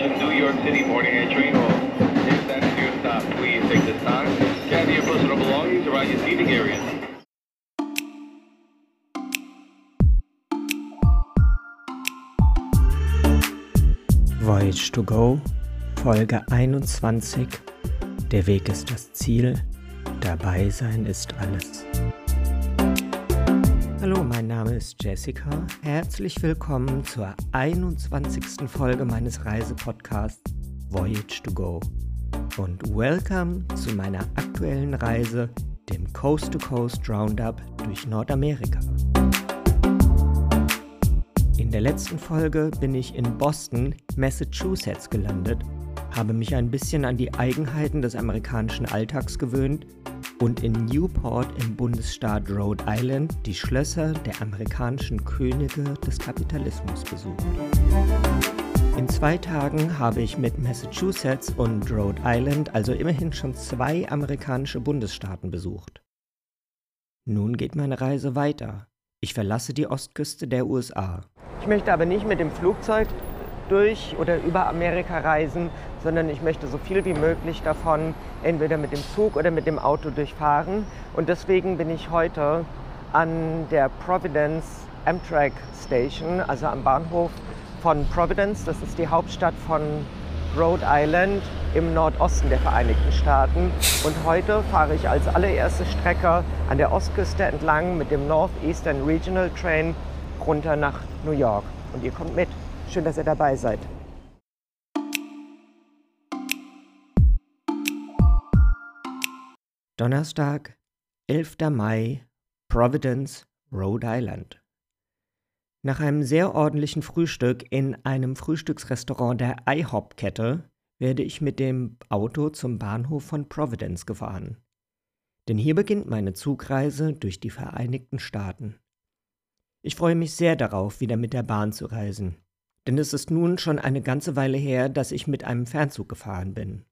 Attention, New York City boarding a train hall. If that is your stop, please take this time. Gather your personal belongings around your seating areas. Voyage to Go, Folge 21. Der Weg ist das Ziel, dabei sein ist alles. Mein Name ist Jessica. Herzlich willkommen zur 21. Folge meines Reisepodcasts Voyage to Go. Und welcome zu meiner aktuellen Reise, dem Coast to Coast Roundup durch Nordamerika. In der letzten Folge bin ich in Boston, Massachusetts gelandet, habe mich ein bisschen an die Eigenheiten des amerikanischen Alltags gewöhnt und in Newport im Bundesstaat Rhode Island die Schlösser der amerikanischen Könige des Kapitalismus besucht. In zwei Tagen habe ich mit Massachusetts und Rhode Island also immerhin schon zwei amerikanische Bundesstaaten besucht. Nun geht meine Reise weiter. Ich verlasse die Ostküste der USA. Ich möchte aber nicht mit dem Flugzeug durch oder über Amerika reisen, sondern ich möchte so viel wie möglich davon entweder mit dem Zug oder mit dem Auto durchfahren. Und deswegen bin ich heute an der Providence Amtrak Station, also am Bahnhof von Providence. Das ist die Hauptstadt von Rhode Island im Nordosten der Vereinigten Staaten. Und heute fahre ich als allererste Strecke an der Ostküste entlang mit dem Northeastern Regional Train runter nach New York. Und ihr kommt mit. Schön, dass ihr dabei seid. Donnerstag, 11. Mai, Providence, Rhode Island. Nach einem sehr ordentlichen Frühstück in einem Frühstücksrestaurant der IHOP-Kette werde ich mit dem Auto zum Bahnhof von Providence gefahren. Denn hier beginnt meine Zugreise durch die Vereinigten Staaten. Ich freue mich sehr darauf, wieder mit der Bahn zu reisen denn es ist nun schon eine ganze Weile her, dass ich mit einem Fernzug gefahren bin.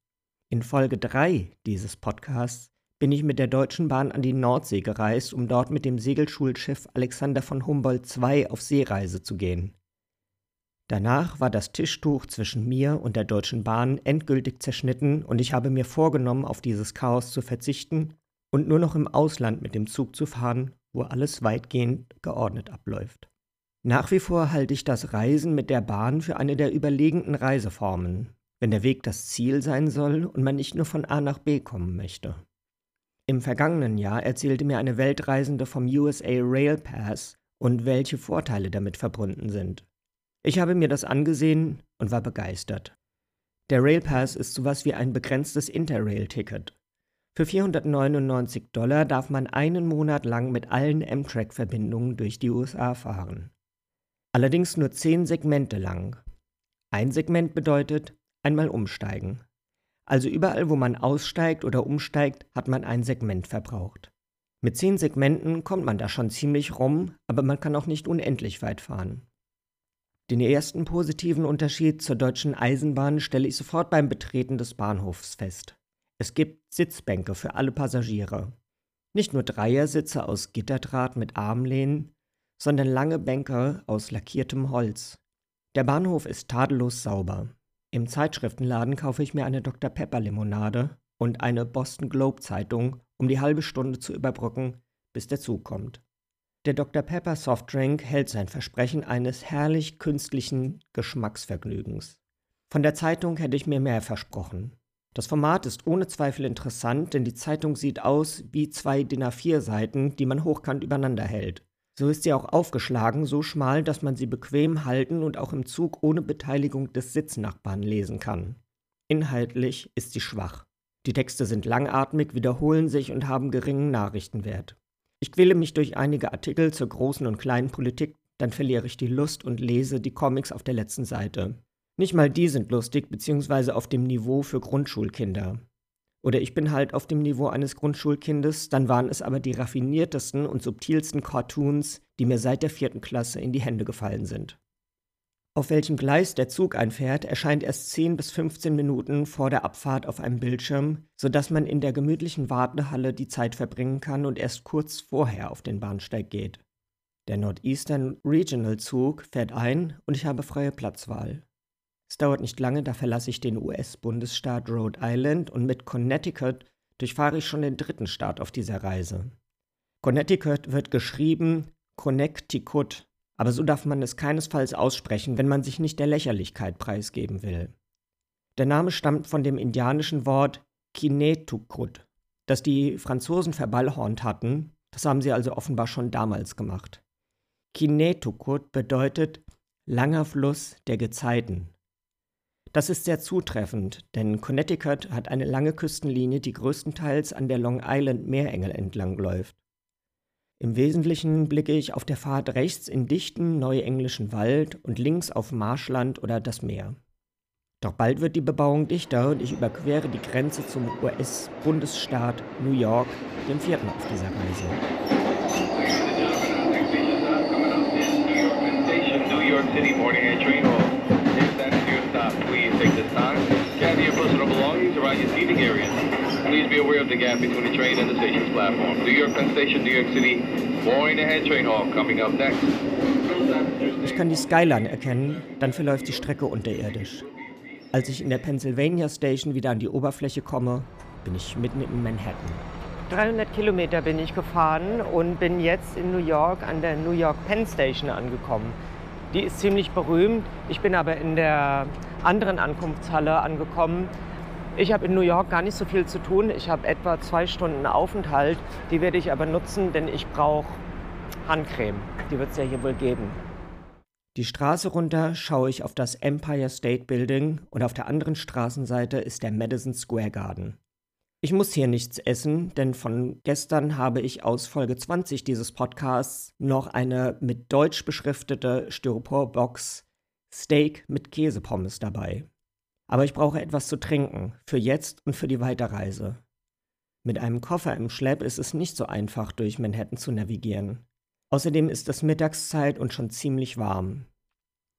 In Folge 3 dieses Podcasts bin ich mit der Deutschen Bahn an die Nordsee gereist, um dort mit dem Segelschulschiff Alexander von Humboldt II auf Seereise zu gehen. Danach war das Tischtuch zwischen mir und der Deutschen Bahn endgültig zerschnitten und ich habe mir vorgenommen, auf dieses Chaos zu verzichten und nur noch im Ausland mit dem Zug zu fahren, wo alles weitgehend geordnet abläuft. Nach wie vor halte ich das Reisen mit der Bahn für eine der überlegenen Reiseformen, wenn der Weg das Ziel sein soll und man nicht nur von A nach B kommen möchte. Im vergangenen Jahr erzählte mir eine Weltreisende vom USA Rail Pass und welche Vorteile damit verbunden sind. Ich habe mir das angesehen und war begeistert. Der Rail Pass ist sowas wie ein begrenztes Interrail-Ticket. Für 499 Dollar darf man einen Monat lang mit allen Amtrak-Verbindungen durch die USA fahren allerdings nur zehn Segmente lang. Ein Segment bedeutet einmal umsteigen. Also überall, wo man aussteigt oder umsteigt, hat man ein Segment verbraucht. Mit zehn Segmenten kommt man da schon ziemlich rum, aber man kann auch nicht unendlich weit fahren. Den ersten positiven Unterschied zur deutschen Eisenbahn stelle ich sofort beim Betreten des Bahnhofs fest. Es gibt Sitzbänke für alle Passagiere. Nicht nur Dreiersitze aus Gitterdraht mit Armlehnen, sondern lange Bänke aus lackiertem Holz. Der Bahnhof ist tadellos sauber. Im Zeitschriftenladen kaufe ich mir eine Dr. Pepper Limonade und eine Boston Globe Zeitung, um die halbe Stunde zu überbrücken, bis der Zug kommt. Der Dr. Pepper Softdrink hält sein Versprechen eines herrlich künstlichen Geschmacksvergnügens. Von der Zeitung hätte ich mir mehr versprochen. Das Format ist ohne Zweifel interessant, denn die Zeitung sieht aus wie zwei DIN A4 Seiten, die man hochkant übereinander hält. So ist sie auch aufgeschlagen, so schmal, dass man sie bequem halten und auch im Zug ohne Beteiligung des Sitznachbarn lesen kann. Inhaltlich ist sie schwach. Die Texte sind langatmig, wiederholen sich und haben geringen Nachrichtenwert. Ich quäle mich durch einige Artikel zur großen und kleinen Politik, dann verliere ich die Lust und lese die Comics auf der letzten Seite. Nicht mal die sind lustig bzw. auf dem Niveau für Grundschulkinder. Oder ich bin halt auf dem Niveau eines Grundschulkindes, dann waren es aber die raffiniertesten und subtilsten Cartoons, die mir seit der vierten Klasse in die Hände gefallen sind. Auf welchem Gleis der Zug einfährt, erscheint erst 10 bis 15 Minuten vor der Abfahrt auf einem Bildschirm, sodass man in der gemütlichen Wartehalle die Zeit verbringen kann und erst kurz vorher auf den Bahnsteig geht. Der Northeastern Regional Zug fährt ein und ich habe freie Platzwahl. Es dauert nicht lange, da verlasse ich den US-Bundesstaat Rhode Island und mit Connecticut durchfahre ich schon den dritten Staat auf dieser Reise. Connecticut wird geschrieben Connecticut, aber so darf man es keinesfalls aussprechen, wenn man sich nicht der Lächerlichkeit preisgeben will. Der Name stammt von dem indianischen Wort Kinetukut, das die Franzosen verballhornt hatten, das haben sie also offenbar schon damals gemacht. Kinetukut bedeutet langer Fluss der Gezeiten. Das ist sehr zutreffend, denn Connecticut hat eine lange Küstenlinie, die größtenteils an der Long Island Meerenge entlang läuft. Im Wesentlichen blicke ich auf der Fahrt rechts in dichten neuenglischen Wald und links auf Marschland oder das Meer. Doch bald wird die Bebauung dichter und ich überquere die Grenze zum US-Bundesstaat New York, dem vierten auf dieser Reise. Please take this time. Gather your personal belongings around your seating areas. Please be aware of the gap between the train and the station's platform. New York Penn Station, New York City, morning ahead train hall coming up next. Ich kann die Skyline erkennen, dann verläuft die Strecke unterirdisch. Als ich in der Pennsylvania Station wieder an die Oberfläche komme, bin ich mitten in Manhattan. 300 Kilometer bin ich gefahren und bin jetzt in New York an der New York Penn Station angekommen. Die ist ziemlich berühmt. Ich bin aber in der anderen Ankunftshalle angekommen. Ich habe in New York gar nicht so viel zu tun. Ich habe etwa zwei Stunden Aufenthalt. Die werde ich aber nutzen, denn ich brauche Handcreme. Die wird es ja hier wohl geben. Die Straße runter schaue ich auf das Empire State Building und auf der anderen Straßenseite ist der Madison Square Garden. Ich muss hier nichts essen, denn von gestern habe ich aus Folge 20 dieses Podcasts noch eine mit Deutsch beschriftete Styroporbox Steak mit Käsepommes dabei. Aber ich brauche etwas zu trinken, für jetzt und für die Weiterreise. Mit einem Koffer im Schlepp ist es nicht so einfach, durch Manhattan zu navigieren. Außerdem ist es Mittagszeit und schon ziemlich warm.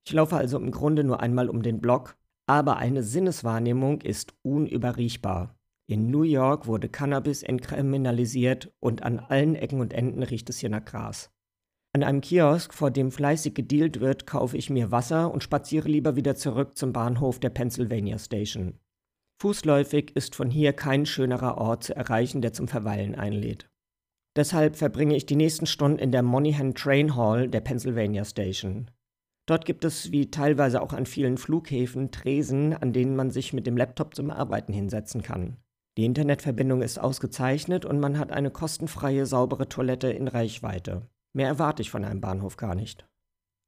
Ich laufe also im Grunde nur einmal um den Block, aber eine Sinneswahrnehmung ist unüberriechbar. In New York wurde Cannabis entkriminalisiert und an allen Ecken und Enden riecht es hier nach Gras. An einem Kiosk, vor dem fleißig gedealt wird, kaufe ich mir Wasser und spaziere lieber wieder zurück zum Bahnhof der Pennsylvania Station. Fußläufig ist von hier kein schönerer Ort zu erreichen, der zum Verweilen einlädt. Deshalb verbringe ich die nächsten Stunden in der Monaghan Train Hall der Pennsylvania Station. Dort gibt es, wie teilweise auch an vielen Flughäfen, Tresen, an denen man sich mit dem Laptop zum Arbeiten hinsetzen kann. Die Internetverbindung ist ausgezeichnet und man hat eine kostenfreie, saubere Toilette in Reichweite. Mehr erwarte ich von einem Bahnhof gar nicht.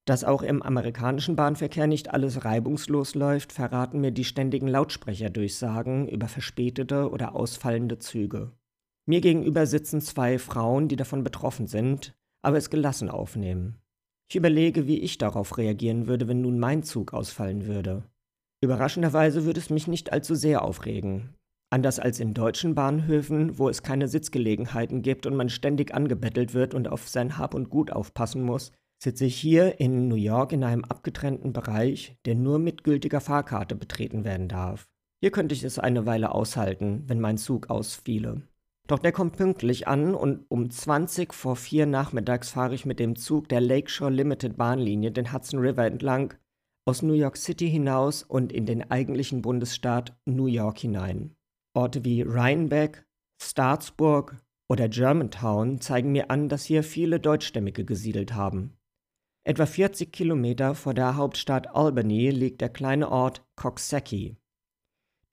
Dass auch im amerikanischen Bahnverkehr nicht alles reibungslos läuft, verraten mir die ständigen Lautsprecherdurchsagen über verspätete oder ausfallende Züge. Mir gegenüber sitzen zwei Frauen, die davon betroffen sind, aber es gelassen aufnehmen. Ich überlege, wie ich darauf reagieren würde, wenn nun mein Zug ausfallen würde. Überraschenderweise würde es mich nicht allzu sehr aufregen. Anders als in deutschen Bahnhöfen, wo es keine Sitzgelegenheiten gibt und man ständig angebettelt wird und auf sein Hab und Gut aufpassen muss, sitze ich hier in New York in einem abgetrennten Bereich, der nur mit gültiger Fahrkarte betreten werden darf. Hier könnte ich es eine Weile aushalten, wenn mein Zug ausfiele. Doch der kommt pünktlich an und um 20 vor 4 nachmittags fahre ich mit dem Zug der Lakeshore Limited Bahnlinie den Hudson River entlang aus New York City hinaus und in den eigentlichen Bundesstaat New York hinein. Orte wie Rhinebeck, Staatsburg oder Germantown zeigen mir an, dass hier viele Deutschstämmige gesiedelt haben. Etwa 40 Kilometer vor der Hauptstadt Albany liegt der kleine Ort Coxsackie.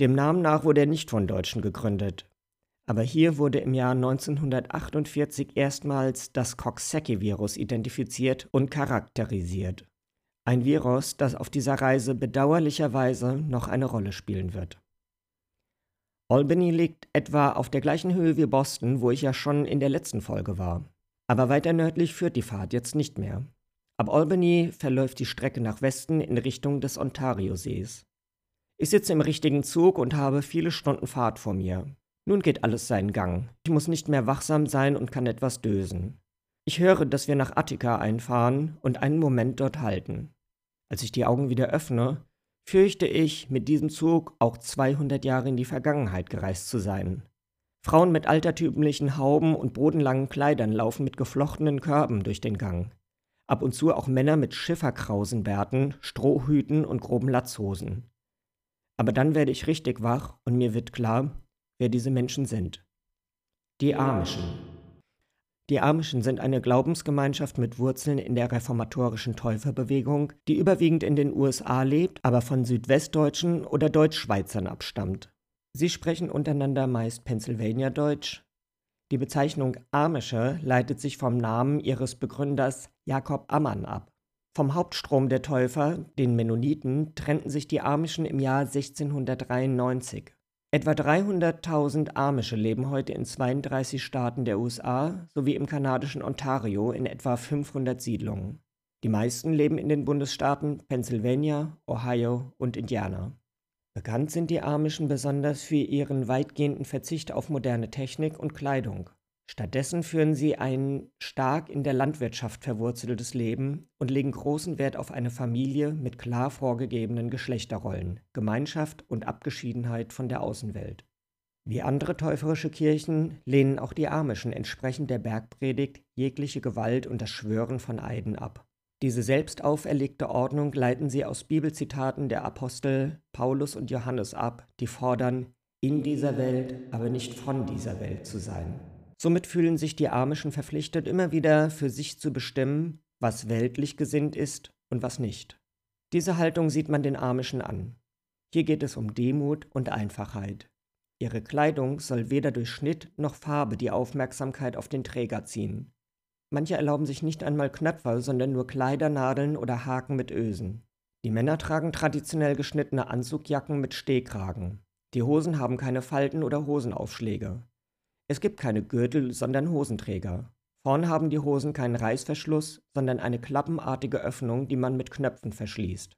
Dem Namen nach wurde er nicht von Deutschen gegründet. Aber hier wurde im Jahr 1948 erstmals das Coxsackie-Virus identifiziert und charakterisiert. Ein Virus, das auf dieser Reise bedauerlicherweise noch eine Rolle spielen wird. Albany liegt etwa auf der gleichen Höhe wie Boston, wo ich ja schon in der letzten Folge war. Aber weiter nördlich führt die Fahrt jetzt nicht mehr. Ab Albany verläuft die Strecke nach Westen in Richtung des Ontariosees. Ich sitze im richtigen Zug und habe viele Stunden Fahrt vor mir. Nun geht alles seinen Gang. Ich muss nicht mehr wachsam sein und kann etwas dösen. Ich höre, dass wir nach Attika einfahren und einen Moment dort halten. Als ich die Augen wieder öffne, fürchte ich, mit diesem Zug auch 200 Jahre in die Vergangenheit gereist zu sein. Frauen mit altertümlichen Hauben und bodenlangen Kleidern laufen mit geflochtenen Körben durch den Gang. Ab und zu auch Männer mit Schifferkrausenbärten, Strohhüten und groben Latzhosen. Aber dann werde ich richtig wach und mir wird klar, wer diese Menschen sind. Die Amischen. Die Amischen sind eine Glaubensgemeinschaft mit Wurzeln in der reformatorischen Täuferbewegung, die überwiegend in den USA lebt, aber von Südwestdeutschen oder Deutschschweizern abstammt. Sie sprechen untereinander meist Pennsylvania-Deutsch. Die Bezeichnung Amische leitet sich vom Namen ihres Begründers Jakob Ammann ab. Vom Hauptstrom der Täufer, den Mennoniten, trennten sich die Amischen im Jahr 1693. Etwa 300.000 Amische leben heute in 32 Staaten der USA sowie im kanadischen Ontario in etwa 500 Siedlungen. Die meisten leben in den Bundesstaaten Pennsylvania, Ohio und Indiana. Bekannt sind die Amischen besonders für ihren weitgehenden Verzicht auf moderne Technik und Kleidung. Stattdessen führen sie ein stark in der Landwirtschaft verwurzeltes Leben und legen großen Wert auf eine Familie mit klar vorgegebenen Geschlechterrollen, Gemeinschaft und Abgeschiedenheit von der Außenwelt. Wie andere täuferische Kirchen lehnen auch die Amischen entsprechend der Bergpredigt jegliche Gewalt und das Schwören von Eiden ab. Diese selbst auferlegte Ordnung leiten sie aus Bibelzitaten der Apostel Paulus und Johannes ab, die fordern, in dieser Welt, aber nicht von dieser Welt zu sein. Somit fühlen sich die Amischen verpflichtet, immer wieder für sich zu bestimmen, was weltlich gesinnt ist und was nicht. Diese Haltung sieht man den Amischen an. Hier geht es um Demut und Einfachheit. Ihre Kleidung soll weder durch Schnitt noch Farbe die Aufmerksamkeit auf den Träger ziehen. Manche erlauben sich nicht einmal Knöpfe, sondern nur Kleider, Nadeln oder Haken mit Ösen. Die Männer tragen traditionell geschnittene Anzugjacken mit Stehkragen. Die Hosen haben keine Falten oder Hosenaufschläge. Es gibt keine Gürtel, sondern Hosenträger. Vorn haben die Hosen keinen Reißverschluss, sondern eine klappenartige Öffnung, die man mit Knöpfen verschließt.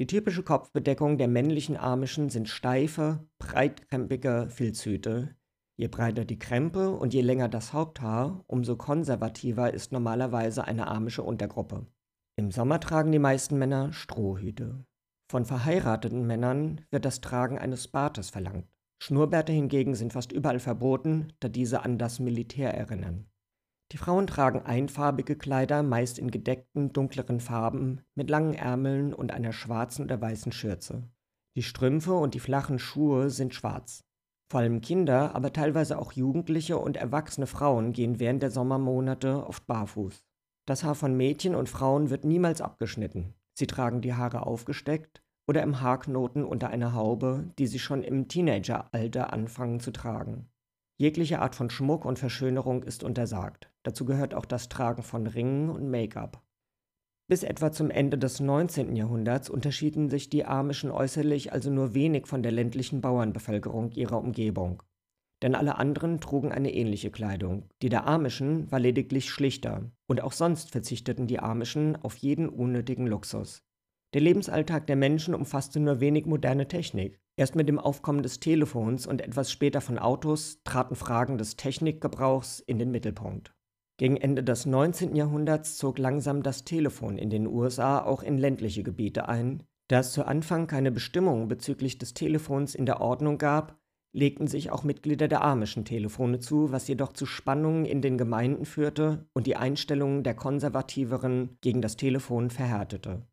Die typische Kopfbedeckung der männlichen Amischen sind steife, breitkrempige Filzhüte, Je breiter die Krempe und je länger das Haupthaar, umso konservativer ist normalerweise eine amische Untergruppe. Im Sommer tragen die meisten Männer Strohhüte. Von verheirateten Männern wird das Tragen eines Bartes verlangt. Schnurrbärte hingegen sind fast überall verboten, da diese an das Militär erinnern. Die Frauen tragen einfarbige Kleider, meist in gedeckten, dunkleren Farben, mit langen Ärmeln und einer schwarzen oder weißen Schürze. Die Strümpfe und die flachen Schuhe sind schwarz. Vor allem Kinder, aber teilweise auch Jugendliche und erwachsene Frauen gehen während der Sommermonate oft barfuß. Das Haar von Mädchen und Frauen wird niemals abgeschnitten. Sie tragen die Haare aufgesteckt oder im Haarknoten unter einer Haube, die sie schon im Teenageralter anfangen zu tragen. Jegliche Art von Schmuck und Verschönerung ist untersagt. Dazu gehört auch das Tragen von Ringen und Make-up. Bis etwa zum Ende des 19. Jahrhunderts unterschieden sich die Amischen äußerlich also nur wenig von der ländlichen Bauernbevölkerung ihrer Umgebung. Denn alle anderen trugen eine ähnliche Kleidung. Die der Amischen war lediglich schlichter, und auch sonst verzichteten die Amischen auf jeden unnötigen Luxus. Der Lebensalltag der Menschen umfasste nur wenig moderne Technik. Erst mit dem Aufkommen des Telefons und etwas später von Autos traten Fragen des Technikgebrauchs in den Mittelpunkt. Gegen Ende des 19. Jahrhunderts zog langsam das Telefon in den USA auch in ländliche Gebiete ein. Da es zu Anfang keine Bestimmungen bezüglich des Telefons in der Ordnung gab, legten sich auch Mitglieder der amischen Telefone zu, was jedoch zu Spannungen in den Gemeinden führte und die Einstellungen der Konservativeren gegen das Telefon verhärtete.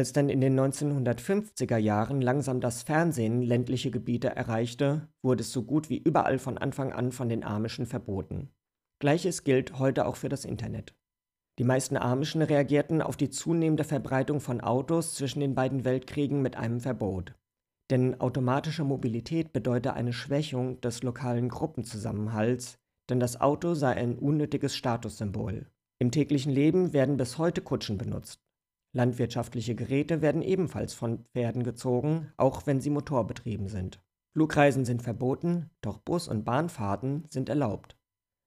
Als dann in den 1950er Jahren langsam das Fernsehen ländliche Gebiete erreichte, wurde es so gut wie überall von Anfang an von den Amischen verboten. Gleiches gilt heute auch für das Internet. Die meisten Amischen reagierten auf die zunehmende Verbreitung von Autos zwischen den beiden Weltkriegen mit einem Verbot. Denn automatische Mobilität bedeutet eine Schwächung des lokalen Gruppenzusammenhalts, denn das Auto sei ein unnötiges Statussymbol. Im täglichen Leben werden bis heute Kutschen benutzt. Landwirtschaftliche Geräte werden ebenfalls von Pferden gezogen, auch wenn sie motorbetrieben sind. Flugreisen sind verboten, doch Bus- und Bahnfahrten sind erlaubt.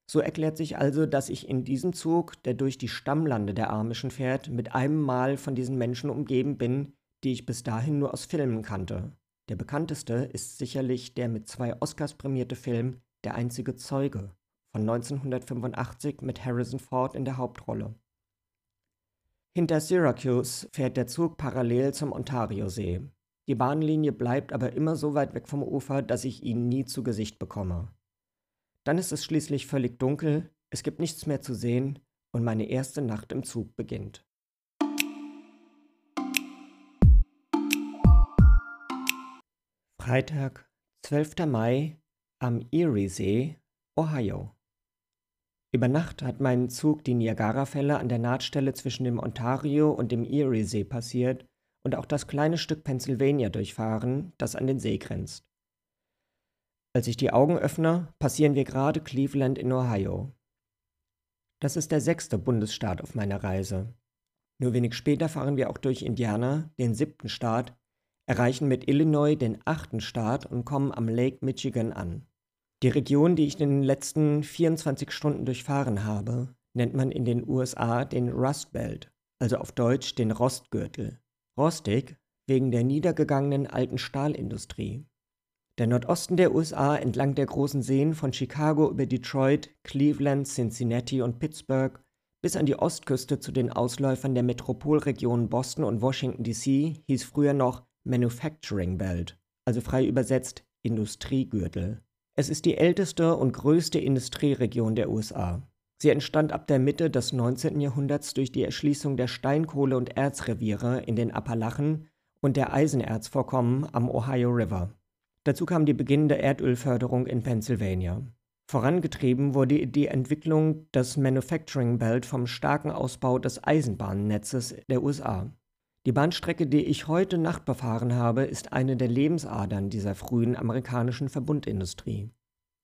So erklärt sich also, dass ich in diesem Zug, der durch die Stammlande der Amischen fährt, mit einem Mal von diesen Menschen umgeben bin, die ich bis dahin nur aus Filmen kannte. Der bekannteste ist sicherlich der mit zwei Oscars prämierte Film Der einzige Zeuge von 1985 mit Harrison Ford in der Hauptrolle. Hinter Syracuse fährt der Zug parallel zum Ontariosee. Die Bahnlinie bleibt aber immer so weit weg vom Ufer, dass ich ihn nie zu Gesicht bekomme. Dann ist es schließlich völlig dunkel, es gibt nichts mehr zu sehen und meine erste Nacht im Zug beginnt. Freitag, 12. Mai am Eriesee, Ohio. Über Nacht hat mein Zug die Niagarafälle an der Nahtstelle zwischen dem Ontario und dem Eriesee passiert und auch das kleine Stück Pennsylvania durchfahren, das an den See grenzt. Als ich die Augen öffne, passieren wir gerade Cleveland in Ohio. Das ist der sechste Bundesstaat auf meiner Reise. Nur wenig später fahren wir auch durch Indiana, den siebten Staat, erreichen mit Illinois den achten Staat und kommen am Lake Michigan an. Die Region, die ich in den letzten 24 Stunden durchfahren habe, nennt man in den USA den Rust Belt, also auf Deutsch den Rostgürtel. Rostig wegen der niedergegangenen alten Stahlindustrie. Der Nordosten der USA entlang der großen Seen von Chicago über Detroit, Cleveland, Cincinnati und Pittsburgh bis an die Ostküste zu den Ausläufern der Metropolregionen Boston und Washington DC hieß früher noch Manufacturing Belt, also frei übersetzt Industriegürtel. Es ist die älteste und größte Industrieregion der USA. Sie entstand ab der Mitte des 19. Jahrhunderts durch die Erschließung der Steinkohle- und Erzreviere in den Appalachen und der Eisenerzvorkommen am Ohio River. Dazu kam die beginnende Erdölförderung in Pennsylvania. Vorangetrieben wurde die Entwicklung des Manufacturing Belt vom starken Ausbau des Eisenbahnnetzes der USA. Die Bahnstrecke, die ich heute Nacht befahren habe, ist eine der Lebensadern dieser frühen amerikanischen Verbundindustrie.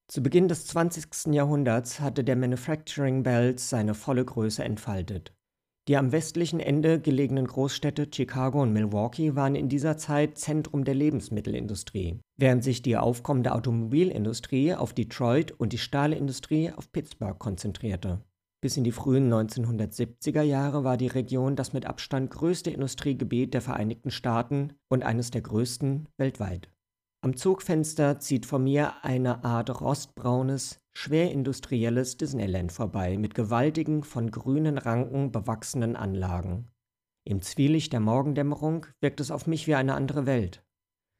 Zu Beginn des 20. Jahrhunderts hatte der Manufacturing Belt seine volle Größe entfaltet. Die am westlichen Ende gelegenen Großstädte Chicago und Milwaukee waren in dieser Zeit Zentrum der Lebensmittelindustrie, während sich die aufkommende Automobilindustrie auf Detroit und die Stahlindustrie auf Pittsburgh konzentrierte. Bis in die frühen 1970er Jahre war die Region das mit Abstand größte Industriegebiet der Vereinigten Staaten und eines der größten weltweit. Am Zugfenster zieht vor mir eine Art rostbraunes, schwerindustrielles Disneyland vorbei mit gewaltigen, von grünen Ranken bewachsenen Anlagen. Im Zwielicht der Morgendämmerung wirkt es auf mich wie eine andere Welt.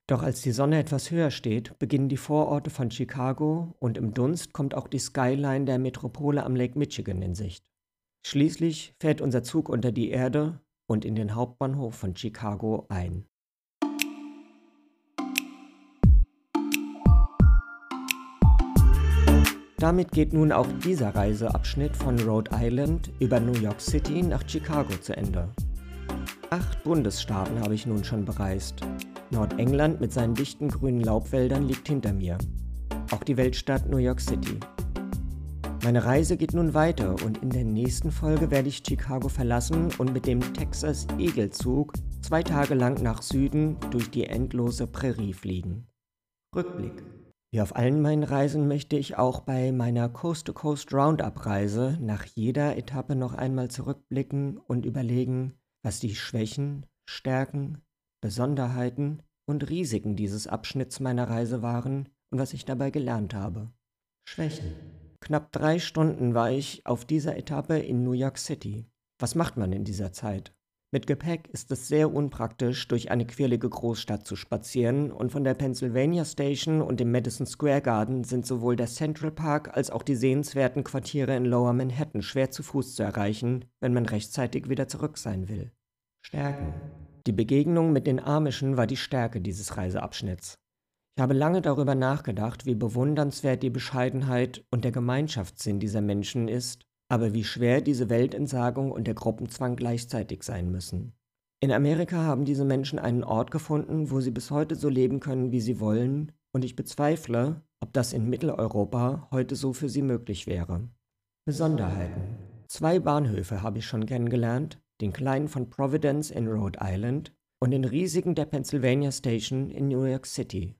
Doch als die Sonne etwas höher steht, beginnen die Vororte von Chicago und im Dunst kommt auch die Skyline der Metropole am Lake Michigan in Sicht. Schließlich fährt unser Zug unter die Erde und in den Hauptbahnhof von Chicago ein. Damit geht nun auch dieser Reiseabschnitt von Rhode Island über New York City nach Chicago zu Ende. Acht Bundesstaaten habe ich nun schon bereist. Nordengland mit seinen dichten grünen Laubwäldern liegt hinter mir. Auch die Weltstadt New York City. Meine Reise geht nun weiter und in der nächsten Folge werde ich Chicago verlassen und mit dem Texas Eagle Zug zwei Tage lang nach Süden durch die endlose Prärie fliegen. Rückblick. Wie auf allen meinen Reisen möchte ich auch bei meiner Coast-to-Coast Roundup-Reise nach jeder Etappe noch einmal zurückblicken und überlegen, was die Schwächen, Stärken, Besonderheiten und Risiken dieses Abschnitts meiner Reise waren und was ich dabei gelernt habe. Schwächen. Knapp drei Stunden war ich auf dieser Etappe in New York City. Was macht man in dieser Zeit? Mit Gepäck ist es sehr unpraktisch, durch eine quirlige Großstadt zu spazieren, und von der Pennsylvania Station und dem Madison Square Garden sind sowohl der Central Park als auch die sehenswerten Quartiere in Lower Manhattan schwer zu Fuß zu erreichen, wenn man rechtzeitig wieder zurück sein will. Stärken. Die Begegnung mit den Amischen war die Stärke dieses Reiseabschnitts. Ich habe lange darüber nachgedacht, wie bewundernswert die Bescheidenheit und der Gemeinschaftssinn dieser Menschen ist aber wie schwer diese Weltentsagung und der Gruppenzwang gleichzeitig sein müssen. In Amerika haben diese Menschen einen Ort gefunden, wo sie bis heute so leben können, wie sie wollen, und ich bezweifle, ob das in Mitteleuropa heute so für sie möglich wäre. Besonderheiten. Zwei Bahnhöfe habe ich schon kennengelernt, den kleinen von Providence in Rhode Island und den riesigen der Pennsylvania Station in New York City.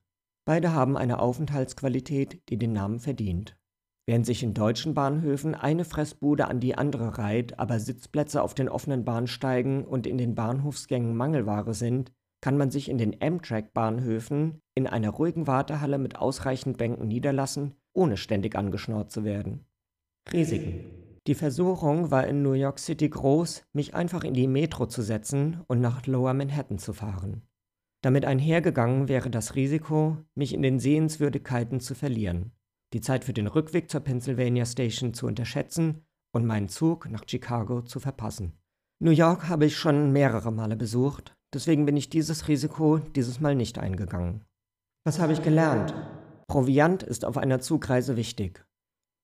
Beide haben eine Aufenthaltsqualität, die den Namen verdient. Während sich in deutschen Bahnhöfen eine Fressbude an die andere reiht, aber Sitzplätze auf den offenen Bahnsteigen und in den Bahnhofsgängen Mangelware sind, kann man sich in den Amtrak-Bahnhöfen in einer ruhigen Wartehalle mit ausreichend Bänken niederlassen, ohne ständig angeschnauzt zu werden. Risiken. Die Versuchung war in New York City groß, mich einfach in die Metro zu setzen und nach Lower Manhattan zu fahren. Damit einhergegangen wäre das Risiko, mich in den Sehenswürdigkeiten zu verlieren die Zeit für den Rückweg zur Pennsylvania Station zu unterschätzen und meinen Zug nach Chicago zu verpassen. New York habe ich schon mehrere Male besucht, deswegen bin ich dieses Risiko dieses Mal nicht eingegangen. Was habe ich gelernt? Proviant ist auf einer Zugreise wichtig.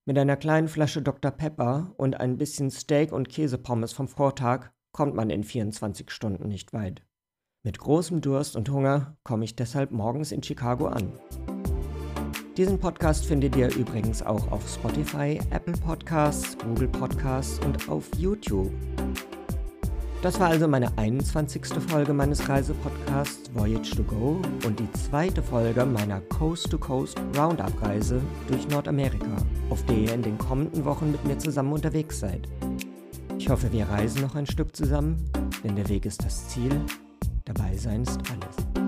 Mit einer kleinen Flasche Dr. Pepper und ein bisschen Steak und Käsepommes vom Vortag kommt man in 24 Stunden nicht weit. Mit großem Durst und Hunger komme ich deshalb morgens in Chicago an. Diesen Podcast findet ihr übrigens auch auf Spotify, Apple Podcasts, Google Podcasts und auf YouTube. Das war also meine 21. Folge meines Reisepodcasts Voyage to Go und die zweite Folge meiner Coast-to-Coast Roundup-Reise durch Nordamerika, auf der ihr in den kommenden Wochen mit mir zusammen unterwegs seid. Ich hoffe, wir reisen noch ein Stück zusammen, denn der Weg ist das Ziel, dabei sein ist alles.